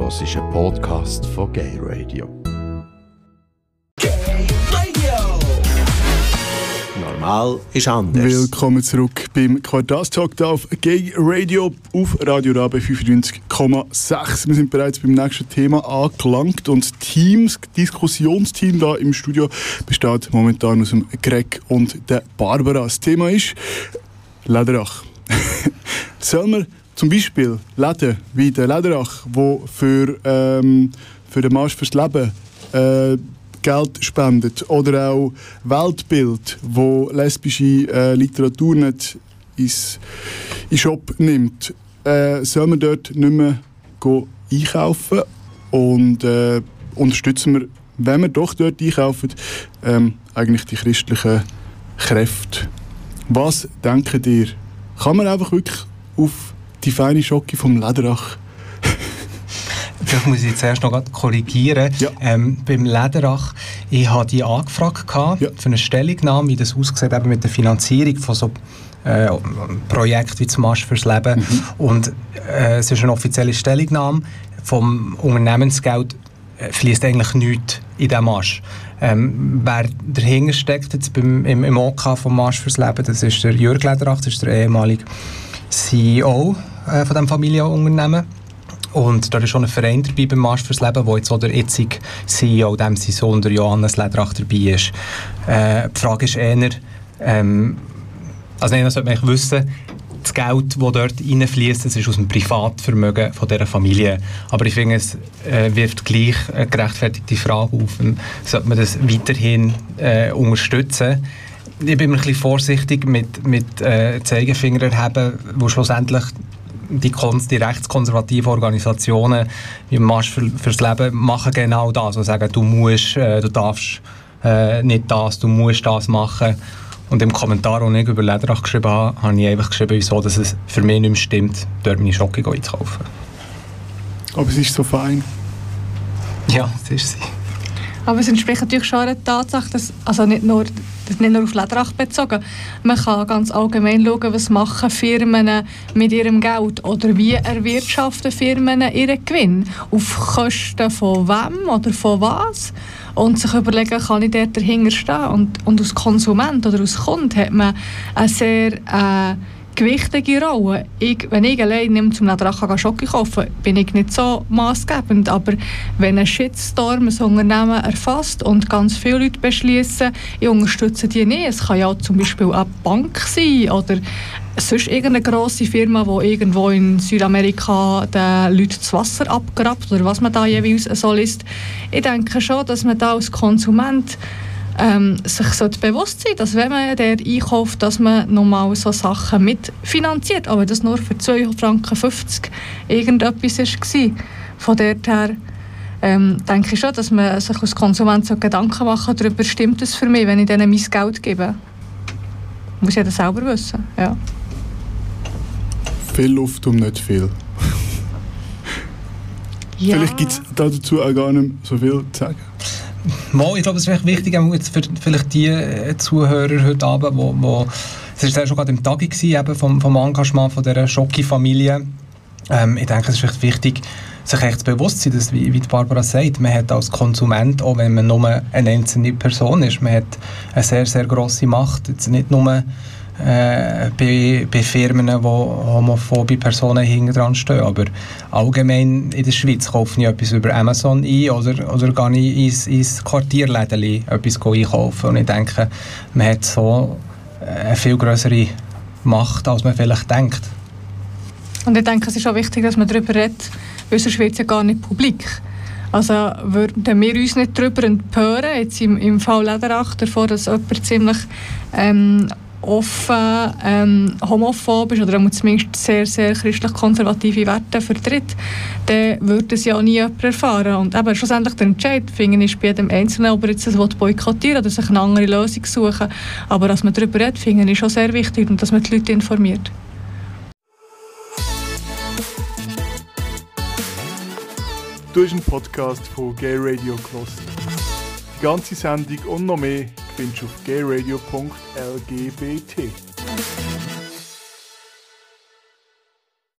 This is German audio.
hörst einen Podcast von Gay Radio. Gay Radio. Normal ist anders. Willkommen zurück beim Quartalstalk auf Gay Radio auf Radio Rabe 95,6. Wir sind bereits beim nächsten Thema angelangt und Teams, Diskussionsteam da im Studio besteht momentan aus dem Greg und der Barbara. Das Thema ist Lederach. Sollen wir zum Beispiel Läden wie der Lederach, wo für, ähm, für den Marsch fürs Leben äh, Geld spendet oder auch Weltbild, wo lesbische äh, Literatur nicht ins, in Shop nimmt, äh, soll man dort nicht mehr einkaufen und äh, unterstützen wir, wenn wir doch dort einkaufen, ähm, eigentlich die christlichen Kräfte. Was denkt ihr? Kann man einfach wirklich auf die feine Schocke vom Lederach Vielleicht muss ich zuerst noch korrigieren. Ja. Ähm, beim Lederach, ich hatte die angefragt gehabt Ja. für eine Stellungnahme, wie das aussieht eben mit der Finanzierung von so äh, Projekten wie zum Marsch fürs Leben. Und äh, es ist eine offizielle Stellungnahme. Vom Unternehmensgeld äh, fließt eigentlich nichts in diesen Marsch. Ähm, wer dahinter steckt jetzt beim, im, im OK vom Marsch fürs Leben, das ist der Jörg Lederach, das ist der ehemalige CEO äh, von diesem Familienunternehmen. Und da ist schon ein Verein dabei beim Marsch fürs Leben, wo jetzt auch der jetzige CEO, dem sein Sohn, der Johannes Lederach, dabei ist. Äh, die Frage ist eher, ähm, also nein, das sollte man eigentlich wissen, das Geld, das dort reinfließt, das ist aus dem Privatvermögen von dieser Familie. Aber ich finde, es äh, wirft gleich eine gerechtfertigte Frage auf, ähm, sollte man das weiterhin äh, unterstützen? Ich bin immer ein bisschen vorsichtig mit, mit äh, Zeigefinger erheben, wo schlussendlich die, die rechtskonservativen Organisationen wie Marsch für, fürs Leben machen genau das. Also sagen, du musst, äh, du darfst äh, nicht das, du musst das machen. Und im Kommentar, den ich über Lederach geschrieben habe, habe ich einfach geschrieben, wieso dass es für mich nicht mehr stimmt, dort meine Schocke einzukaufen. Aber es ist so fein. Ja, das ist sie. Aber es entspricht natürlich schon der Tatsache, dass, also nicht nur, das nicht nur auf Lederach bezogen, man kann ganz allgemein schauen, was machen Firmen mit ihrem Geld oder wie erwirtschaften Firmen ihren Gewinn, auf Kosten von wem oder von was und sich überlegen, kann ich dort dahinter stehen und, und als Konsument oder als Kunde hat man eine sehr äh, gewichtige Rolle. Ich, wenn ich allein nehme zum Lederach Schocke kaufen, bin ich nicht so maßgebend. Aber wenn ein Shitstorm ein Unternehmen erfasst und ganz viele Leute beschließen, ich unterstütze die nicht, es kann ja auch zum Beispiel eine Bank sein oder sonst irgendeine grosse Firma, die irgendwo in Südamerika den Leuten das Wasser abgrabt oder was man da jeweils so liest. Ich denke schon, dass man da als Konsument ähm, sich bewusst sein, dass wenn man der einkauft, dass man nochmal so Sachen mitfinanziert, aber das nur für 2,50 Franken irgendetwas war. Von dort her ähm, denke ich schon, dass man sich als Konsument so Gedanken machen darüber, stimmt es für mich, wenn ich denen mein Geld gebe. Muss jeder selber wissen, ja. Viel Luft um nicht viel. ja. Vielleicht gibt es dazu auch gar nicht so viel zu sagen. Mo, ich glaube, es ist wichtig, jetzt für vielleicht die äh, Zuhörer heute Abend, wo, wo es ist ja schon gerade im Tag gewesen, eben vom, vom Engagement von dieser Schocki-Familie. Ähm, ich denke, es ist echt wichtig, sich echt zu bewusst zu sein, dass, wie, wie die Barbara sagt, man hat als Konsument, auch wenn man nur eine einzelne Person ist, man hat eine sehr, sehr grosse Macht. Jetzt nicht nur äh, bei, bei Firmen, wo homophobe Personen hinten dran stehen. Aber allgemein in der Schweiz kaufe ich etwas über Amazon ein oder, oder gehe ich ins, ins Quartierläden etwas einkaufen. Und ich denke, man hat so eine viel größere Macht, als man vielleicht denkt. Und ich denke, es ist auch wichtig, dass man darüber redet, weil sonst wird es ja gar nicht publik. Also würden wir uns nicht darüber empören, jetzt im, im Fall Lederach, davor, dass jemand ziemlich ähm, offen ähm, homophob ist oder zumindest sehr, sehr christlich-konservative Werte vertritt, dann würde es ja auch nie jemand erfahren. Und eben schlussendlich der Entscheid, finde ich, ist bei jedem Einzelnen, ob er jetzt das boykottieren oder sich eine andere Lösung suchen. Aber dass man darüber redet, finde ich schon sehr wichtig und dass man die Leute informiert. Du hast einen Podcast von Gay Radio gehört. Die ganze Sendung und noch mehr du auf gayradio.lgbt.